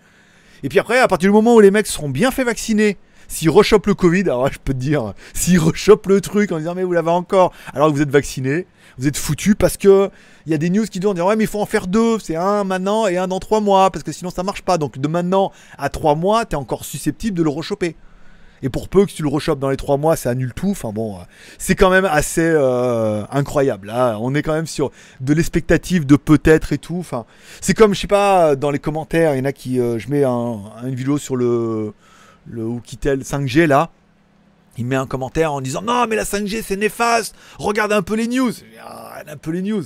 Et puis après, à partir du moment où les mecs seront bien fait vacciner, s'ils rechopent le Covid, alors je peux te dire, s'ils rechopent le truc en disant mais vous l'avez encore, alors que vous êtes vacciné, vous êtes foutu parce que il y a des news qui disent ouais mais il faut en faire deux, c'est un maintenant et un dans trois mois parce que sinon ça marche pas. Donc de maintenant à trois mois, t'es encore susceptible de le rechoper. Et pour peu que tu le rechopes dans les trois mois, ça annule tout. Enfin bon, c'est quand même assez euh, incroyable. Là, on est quand même sur de l'expectative de peut-être et tout. Enfin, c'est comme je sais pas dans les commentaires, il y en a qui, euh, je mets une vidéo sur le le Oukitel 5G là. Il met un commentaire en disant non mais la 5G c'est néfaste. Regarde un peu les news. Ah, un peu les news.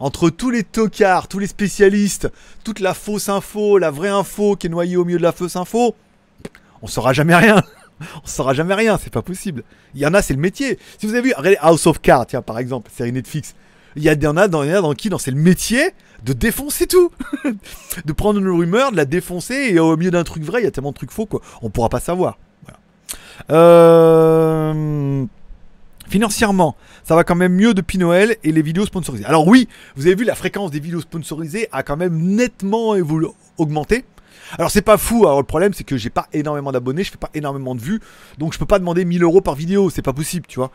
Entre tous les tocards, tous les spécialistes, toute la fausse info, la vraie info qui est noyée au milieu de la fausse info, on saura jamais rien. on saura jamais rien, c'est pas possible. Il y en a, c'est le métier. Si vous avez vu, House of Cards, tiens, par exemple, série Netflix. Il y, en a dans, il y en a dans qui dans c'est le métier de défoncer tout, de prendre une rumeur, de la défoncer et au milieu d'un truc vrai, il y a tellement de trucs faux qu'on on pourra pas savoir. Euh, financièrement, ça va quand même mieux depuis Noël et les vidéos sponsorisées. Alors oui, vous avez vu la fréquence des vidéos sponsorisées a quand même nettement augmenté. Alors c'est pas fou, alors le problème c'est que j'ai pas énormément d'abonnés, je fais pas énormément de vues, donc je peux pas demander 1000 euros par vidéo, c'est pas possible, tu vois.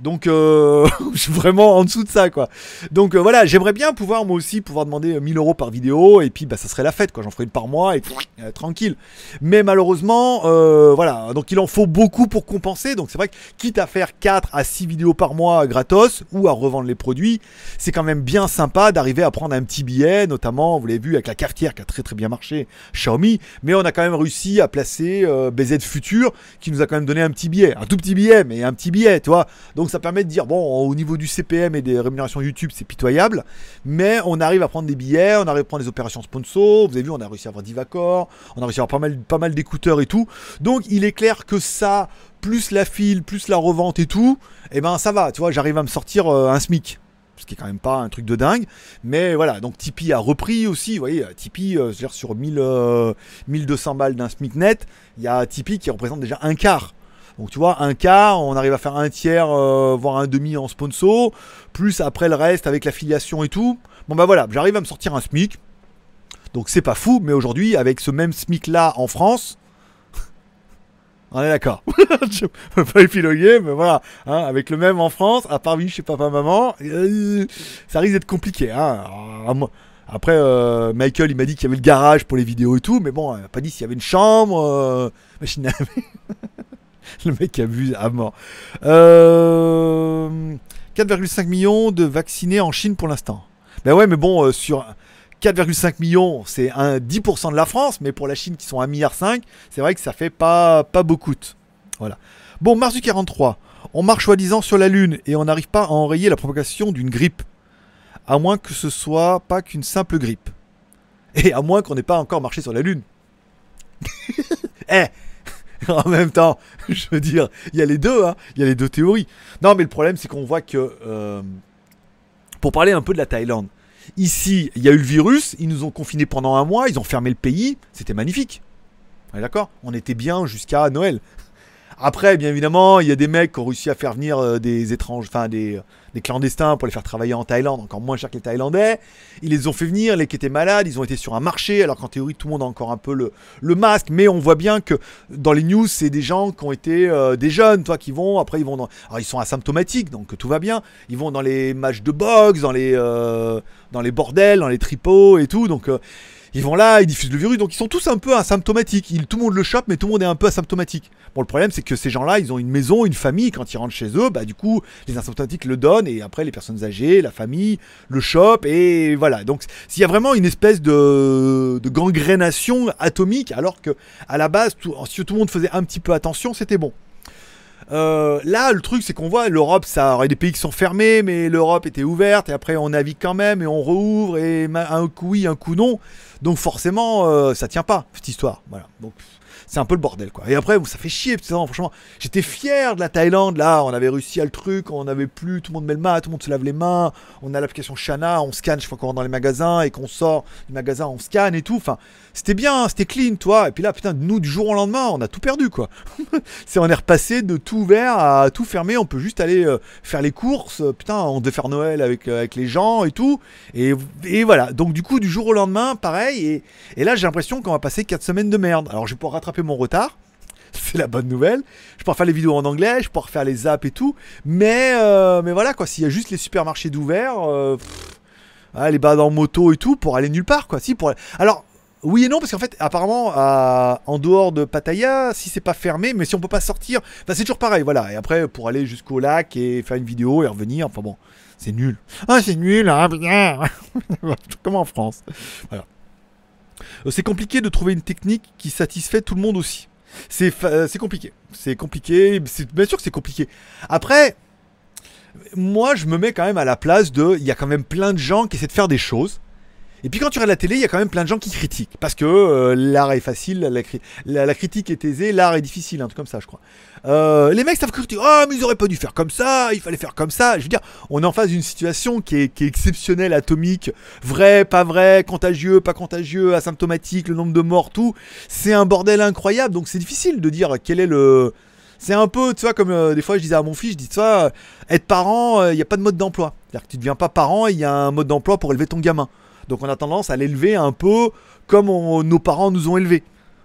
Donc euh, je suis vraiment en dessous de ça quoi. Donc euh, voilà, j'aimerais bien pouvoir moi aussi pouvoir demander 1000 euros par vidéo et puis bah ça serait la fête quoi. J'en ferai une par mois et euh, tranquille. Mais malheureusement voilà, donc il en faut beaucoup pour compenser. Donc c'est vrai que quitte à faire 4 à 6 vidéos par mois gratos ou à revendre les produits, c'est quand même bien sympa d'arriver à prendre un petit billet, notamment vous l'avez vu avec la cafetière qui a très très bien marché Xiaomi. Mais on a quand même réussi à placer BZ Future qui nous a quand même donné un petit billet, un tout petit billet mais un petit billet, tu vois. Donc donc ça permet de dire, bon, au niveau du CPM et des rémunérations YouTube, c'est pitoyable, mais on arrive à prendre des billets, on arrive à prendre des opérations sponsor, vous avez vu, on a réussi à avoir Divacor, on a réussi à avoir pas mal, d'écouteurs et tout. Donc il est clair que ça, plus la file, plus la revente et tout, et eh ben ça va, tu vois, j'arrive à me sortir euh, un SMIC ce qui est quand même pas un truc de dingue. Mais voilà, donc Tipeee a repris aussi, vous voyez, Tipeee, euh, sur 1000, 1200 euh, balles d'un SMIC net, il y a Tipeee qui représente déjà un quart donc tu vois, un quart, on arrive à faire un tiers, euh, voire un demi en sponsor, plus après le reste avec l'affiliation et tout. Bon bah voilà, j'arrive à me sortir un SMIC. Donc c'est pas fou, mais aujourd'hui, avec ce même SMIC là en France, on est d'accord. je peux pas épiloguer, mais voilà. Hein, avec le même en France, à part vie chez papa, maman, euh, ça risque d'être compliqué. Hein. après, euh, Michael, il m'a dit qu'il y avait le garage pour les vidéos et tout, mais bon, il m'a pas dit s'il y avait une chambre, machine à le mec abuse à mort. 4,5 euh, millions de vaccinés en Chine pour l'instant. Ben ouais, mais bon, euh, sur 4,5 millions, c'est 10% de la France, mais pour la Chine qui sont 1,5 milliard, c'est vrai que ça fait pas, pas beaucoup. Voilà. Bon, mars du 43, on marche soi-disant sur la Lune et on n'arrive pas à enrayer la propagation d'une grippe. À moins que ce soit pas qu'une simple grippe. Et à moins qu'on n'ait pas encore marché sur la Lune. eh, en même temps, je veux dire, il y a les deux, hein, il y a les deux théories. Non, mais le problème, c'est qu'on voit que, euh, pour parler un peu de la Thaïlande, ici, il y a eu le virus, ils nous ont confinés pendant un mois, ils ont fermé le pays, c'était magnifique. D'accord? On était bien jusqu'à Noël. Après, bien évidemment, il y a des mecs qui ont réussi à faire venir euh, des étranges, enfin des, clandestins pour les faire travailler en Thaïlande, encore moins cher que les Thaïlandais. Ils les ont fait venir, les qui étaient malades, ils ont été sur un marché, alors qu'en théorie, tout le monde a encore un peu le, masque. Mais on voit bien que dans les news, c'est des gens qui ont été euh, des jeunes, toi, qui vont, après, ils vont dans. Alors, ils sont asymptomatiques, donc tout va bien. Ils vont dans les matchs de boxe, dans les, euh, dans les bordels, dans les tripots et tout. Donc Ils vont là, ils diffusent le virus, donc ils sont tous un peu asymptomatiques. Ils, tout le monde le chope, mais tout le monde est un peu asymptomatique. Bon, le problème, c'est que ces gens-là, ils ont une maison, une famille. Quand ils rentrent chez eux, bah du coup, les asymptomatiques le donnent, et après, les personnes âgées, la famille, le chopent, et voilà. Donc, s'il y a vraiment une espèce de, gangrénation atomique, alors que à la base, si tout le monde faisait un petit peu attention, c'était bon. Euh, là, le truc, c'est qu'on voit l'Europe, ça aurait des pays qui sont fermés, mais l'Europe était ouverte, et après on navigue quand même, et on rouvre, et un coup oui, un coup non. Donc forcément, euh, ça tient pas, cette histoire. Voilà. Donc c'est un peu le bordel, quoi. Et après, ça fait chier, franchement. J'étais fier de la Thaïlande, là, on avait réussi à le truc, on n'avait plus, tout le monde met le mat, tout le monde se lave les mains, on a l'application Shana, on scanne chaque fois qu'on rentre dans les magasins, et qu'on sort du magasin, on scanne et tout. Enfin, c'était bien, c'était clean, toi. Et puis là, putain, nous, du jour au lendemain, on a tout perdu, quoi. c'est on est repassé de tout ouvert à tout fermé. On peut juste aller euh, faire les courses. Putain, on devait faire Noël avec, euh, avec les gens et tout. Et, voilà. Donc, du coup, du jour au lendemain, pareil. Et, là, j'ai l'impression qu'on va passer 4 semaines de merde. Alors, je vais pouvoir rattraper mon retard. C'est la bonne nouvelle. Je peux faire les vidéos en anglais, je peux faire les apps et tout. Mais, euh, mais voilà, quoi. S'il y a juste les supermarchés d'ouvert. les bas dans moto et tout pour aller nulle part quoi si pour alors oui et non, parce qu'en fait, apparemment, en dehors de Pattaya, si c'est pas fermé, mais si on peut pas sortir, bah, c'est toujours pareil, voilà. Et après, pour aller jusqu'au lac et faire une vidéo et revenir, enfin bon, c'est nul. Ah, c'est nul, hein. Comme en France. Voilà. Euh, c'est compliqué de trouver une technique qui satisfait tout le monde aussi. C'est euh, compliqué. C'est compliqué. Bien sûr que c'est compliqué. Après, moi, je me mets quand même à la place de. Il y a quand même plein de gens qui essaient de faire des choses. Et puis quand tu regardes la télé, il y a quand même plein de gens qui critiquent. Parce que euh, l'art est facile, la, critique est aisée, l'art est difficile, un truc comme ça, je crois. Euh, les mecs savent critiquer. Oh, mais ils auraient pas dû faire comme ça, il fallait faire comme ça. Je veux dire, on est en face d'une situation qui est, exceptionnelle, atomique, vrai, pas vrai, contagieux, pas contagieux, asymptomatique, le nombre de morts, tout. C'est un bordel incroyable, donc c'est difficile de dire quel est le. C'est un peu, tu vois, comme euh, des fois je disais à mon fils, je dis, tu vois, être parent, il n'y a pas de mode d'emploi. C'est-à-dire que tu ne deviens pas parent, il y a un mode d'emploi pour élever ton gamin. Donc on a tendance à l'élever un peu comme nos parents nous ont élevés.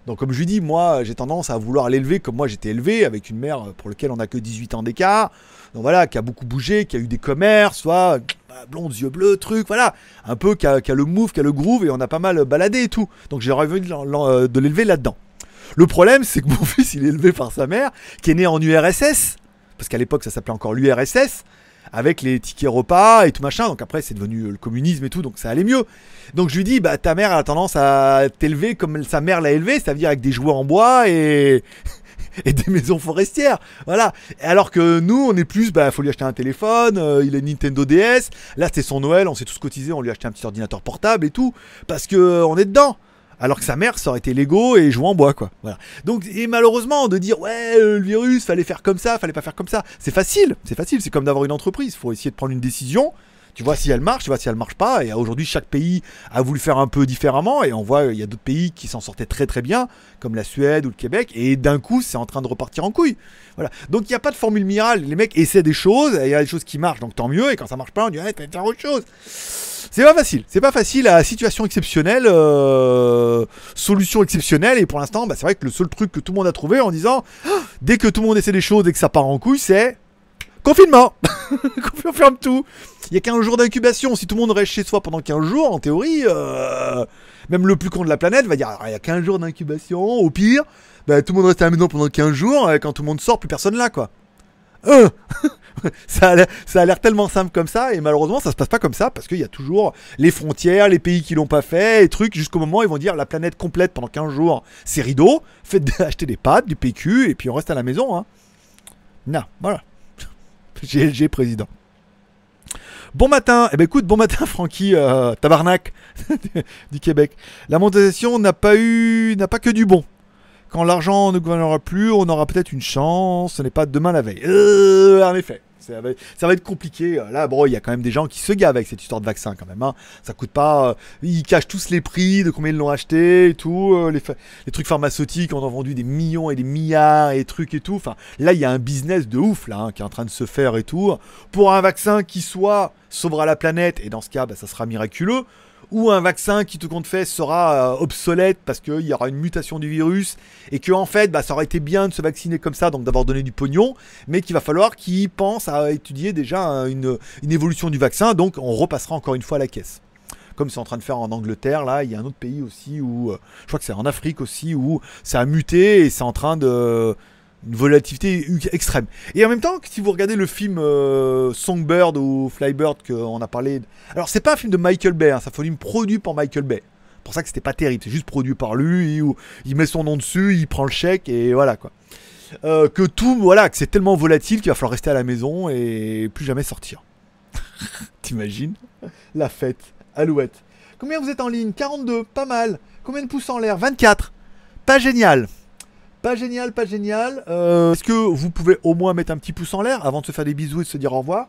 Donc comme je lui dis, moi j'ai tendance à vouloir l'élever comme moi j'étais élevé, avec une mère pour laquelle on n'a que 18 ans d'écart. Donc voilà, qui a beaucoup bougé, qui a eu des commerces, soit bah, blonde, yeux bleus, truc, voilà. Un peu qui a, le move, qui a le groove, et on a pas mal baladé et tout. Donc j'ai envie de l'élever là-dedans. Le problème, c'est que mon fils, il est élevé par sa mère, qui est né en URSS, parce qu'à l'époque ça s'appelait encore l'URSS avec les tickets repas et tout machin. Donc après, c'est devenu le communisme et tout, donc ça allait mieux. Donc je lui dis, bah ta mère a tendance à t'élever comme sa mère l'a élevé, ça veut dire avec des jouets en bois et et des maisons forestières. Voilà. Alors que nous, on est plus, bah, faut lui acheter un téléphone, euh, il une Nintendo DS. Là, c'était son Noël, on s'est tous cotisés, on lui a acheté un petit ordinateur portable et tout, parce que euh, on est dedans alors que sa mère ça aurait été Lego et jouer en bois quoi. Voilà. Donc et malheureusement de dire ouais le virus fallait faire comme ça, fallait pas faire comme ça, c'est facile, c'est facile, c'est comme d'avoir une entreprise, faut essayer de prendre une décision. Tu vois si elle marche, tu vois si elle marche pas. Et aujourd'hui, chaque pays a voulu faire un peu différemment. Et on voit, il y a d'autres pays qui s'en sortaient très très bien, comme la Suède ou le Québec. Et d'un coup, c'est en train de repartir en couille. Voilà. Donc il n'y a pas de formule miracle. Les mecs essaient des choses, il y a des choses qui marchent, donc tant mieux. Et quand ça marche pas, on dit, ouais, t'as faire autre chose. C'est pas facile, c'est pas facile à situation exceptionnelle, euh, solution exceptionnelle, et pour l'instant, bah, c'est vrai que le seul truc que tout le monde a trouvé en disant, ah, dès que tout le monde essaie des choses et que ça part en couille, c'est confinement. On tout. Il y a 15 jours d'incubation, si tout le monde reste chez soi pendant 15 jours, en théorie, euh, même le plus con de la planète va dire, ah, il y a 15 jours d'incubation, au pire, bah, tout le monde reste à la maison pendant 15 jours, quand tout le monde sort, plus personne là, quoi. Euh ça a l'air tellement simple comme ça et malheureusement ça se passe pas comme ça parce qu'il y a toujours les frontières, les pays qui l'ont pas fait et trucs jusqu'au moment où ils vont dire la planète complète pendant 15 jours c'est rideau, faites acheter des pâtes, du PQ et puis on reste à la maison. Hein. Non, voilà. GLG président. Bon matin, eh ben écoute, bon matin Francky, euh, tabarnak du Québec. La mondialisation n'a pas eu, n'a pas que du bon. Quand l'argent ne gouvernera plus, on aura peut-être une chance. Ce n'est pas demain la veille. Euh, en effet. Ça va, être compliqué. Là, bon, il y a quand même des gens qui se gavent avec cette histoire de vaccin quand même. Hein. Ça coûte pas. Euh, ils cachent tous les prix de combien ils l'ont acheté et tout. Euh, les, les, trucs pharmaceutiques, on a vendu des millions et des milliards et trucs et tout. Enfin, là, il y a un business de ouf là hein, qui est en train de se faire et tout. Pour un vaccin qui soit sauvera la planète et dans ce cas, bah, ça sera miraculeux ou un vaccin qui tout compte fait sera euh, obsolète parce qu'il y aura une mutation du virus et que en fait bah, ça aurait été bien de se vacciner comme ça, donc d'avoir donné du pognon, mais qu'il va falloir qu'ils pensent à étudier déjà une, évolution du vaccin, donc on repassera encore une fois à la caisse. comme c'est en train de faire en Angleterre, là, il y a un autre pays aussi où, euh, je crois que c'est en Afrique aussi, où ça a muté et c'est en train de une volatilité extrême. Et en même temps, si vous regardez le film euh, Songbird ou Flybird qu'on a parlé, alors c'est pas un film de Michael Bay, hein, c'est un film produit par Michael Bay. Pour ça que c'était pas terrible, c'est juste produit par lui, où il met son nom dessus, il prend le chèque et voilà quoi. Euh, que tout, voilà, que c'est tellement volatile qu'il va falloir rester à la maison et plus jamais sortir. T'imagines? La fête, Alouette. Combien vous êtes en ligne? 42, pas mal. Combien de pouces en l'air? 24. Pas génial. Pas génial, pas génial. Euh, est-ce que vous pouvez au moins mettre un petit pouce en l'air avant de se faire des bisous et de se dire au revoir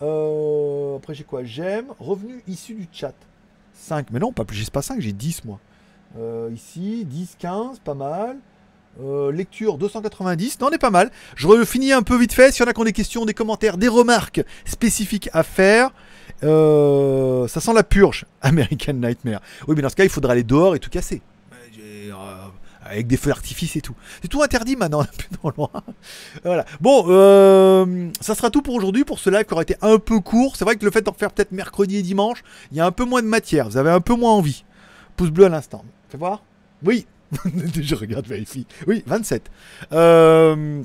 euh, Après, j'ai quoi? J'aime. Revenu issu du chat. 5. Mais non, pas plus, j'ai pas 5, j'ai 10 moi. Euh, ici, 10, 15, pas mal. lecture 290, non, on est pas mal. Je finis un peu vite fait. S'il y en a qui ont des questions, des commentaires, des remarques spécifiques à faire, ça sent la purge. American Nightmare. Oui, mais dans ce cas, il faudra aller dehors et tout casser avec des feux d'artifice et tout. C'est tout interdit maintenant, loin. voilà. Bon, euh, ça sera tout pour aujourd'hui, pour ce live qui aurait été un peu court. C'est vrai que le fait d'en faire peut-être mercredi et dimanche, il y a un peu moins de matière. Vous avez un peu moins envie. Pouce bleu à l'instant. Fais voir Oui. Je regarde, vérifie. Oui, 27. Euh,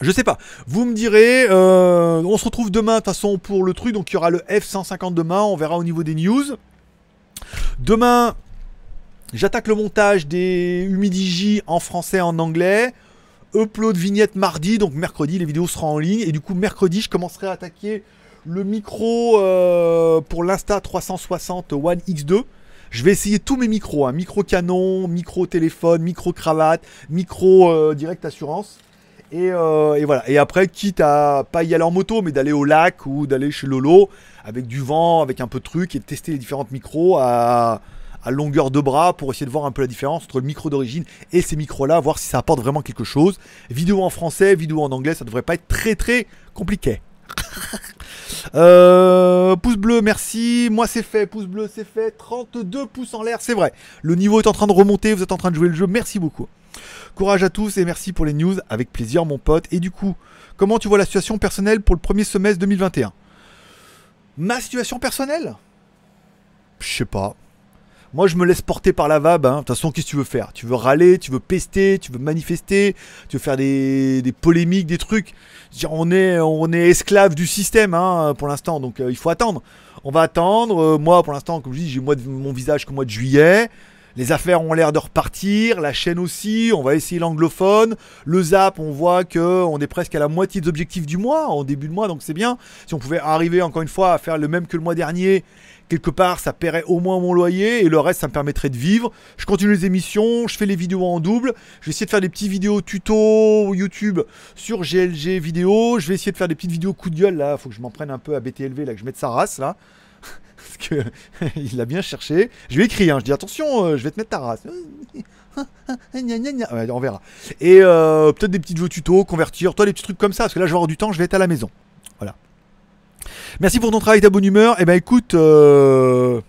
je sais pas. Vous me direz. Euh, on se retrouve demain, de toute façon, pour le truc. Donc, il y aura le F-150 demain. On verra au niveau des news. Demain, J'attaque le montage des Humidigi en français et en anglais. Upload vignette mardi, donc mercredi les vidéos seront en ligne. Et du coup mercredi je commencerai à attaquer le micro euh, pour l'Insta 360 One X2. Je vais essayer tous mes micros, hein. micro canon, micro téléphone, micro cravate, micro euh, direct assurance. Euh, et, voilà. Et après, quitte à pas y aller en moto, mais d'aller au lac ou d'aller chez Lolo avec du vent, avec un peu de truc et de tester les différentes micros à, à longueur de bras pour essayer de voir un peu la différence entre le micro d'origine et ces micros-là, voir si ça apporte vraiment quelque chose. Vidéo en français, vidéo en anglais, ça devrait pas être très très compliqué. Euh, pouce bleu, merci. Moi c'est fait, pouce bleu c'est fait. 32 pouces en l'air, c'est vrai. Le niveau est en train de remonter, vous êtes en train de jouer le jeu. Merci beaucoup. Courage à tous et merci pour les news. Avec plaisir, mon pote. Et du coup, comment tu vois la situation personnelle pour le premier semestre 2021 Ma situation personnelle? Je sais pas. Moi, je me laisse porter par la vab. Hein. De toute façon, qu'est-ce que tu veux faire? Tu veux râler, tu veux pester, tu veux manifester, tu veux faire des, polémiques, des trucs? On est, on est esclave du système hein, pour l'instant, donc euh, il faut attendre. On va attendre. Euh, moi, pour l'instant, comme je dis, j'ai mon visage qu'au mois de juillet. Les affaires ont l'air de repartir, la chaîne aussi, on va essayer l'anglophone. Le zap, on voit que on est presque à la moitié des objectifs du mois, en début de mois, donc c'est bien. Si on pouvait arriver encore une fois à faire le même que le mois dernier quelque part, ça paierait au moins mon loyer et le reste, ça me permettrait de vivre. Je continue les émissions, je fais les vidéos en double. Je vais essayer de faire des petits vidéos tuto YouTube sur GLG vidéo. Je vais essayer de faire des petites vidéos coup de gueule là. Faut que je m'en prenne un peu à BTLV là, que je mette sa race là. Parce que il l'a bien cherché. Je lui ai écrit, hein. je dis attention, euh, je vais te mettre ta race. on verra. Et euh, peut-être des petites vidéos tuto, convertir, toi des petits trucs comme ça, parce que là je vais avoir du temps, je vais être à la maison. Voilà. Merci pour ton travail, ta bonne humeur. Eh ben écoute, euh...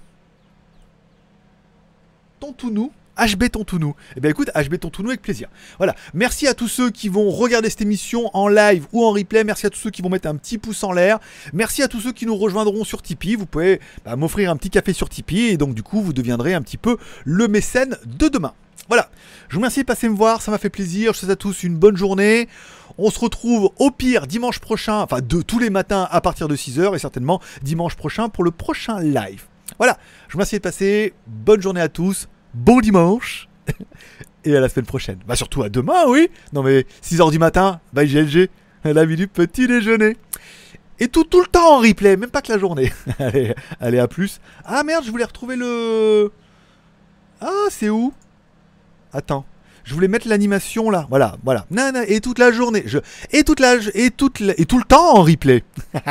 Tontounou. HB Tontounou. Eh bien écoute, HB Tontounou avec plaisir. Voilà. Merci à tous ceux qui vont regarder cette émission en live ou en replay. Merci à tous ceux qui vont mettre un petit pouce en l'air. Merci à tous ceux qui nous rejoindront sur Tipeee. Vous pouvez bah, m'offrir un petit café sur Tipeee et donc du coup vous deviendrez un petit peu le mécène de demain. Voilà. Je vous remercie de passer me voir, ça m'a fait plaisir. Je vous souhaite à tous une bonne journée. On se retrouve au pire dimanche prochain, enfin de tous les matins à partir de 6h et certainement dimanche prochain pour le prochain live. Voilà, je vous remercie de passer, bonne journée à tous, bon dimanche et à la semaine prochaine. Bah surtout à demain, oui. Non mais 6h du matin, bye GLG, la vie du petit déjeuner. Et tout, le temps en replay, même pas que la journée. allez, allez, à plus. Ah merde, je voulais retrouver le... Ah, c'est où? Attends. Je voulais mettre l'animation là. Voilà, voilà. Et toute la journée. Et toute la... Et, toute et tout le temps en replay.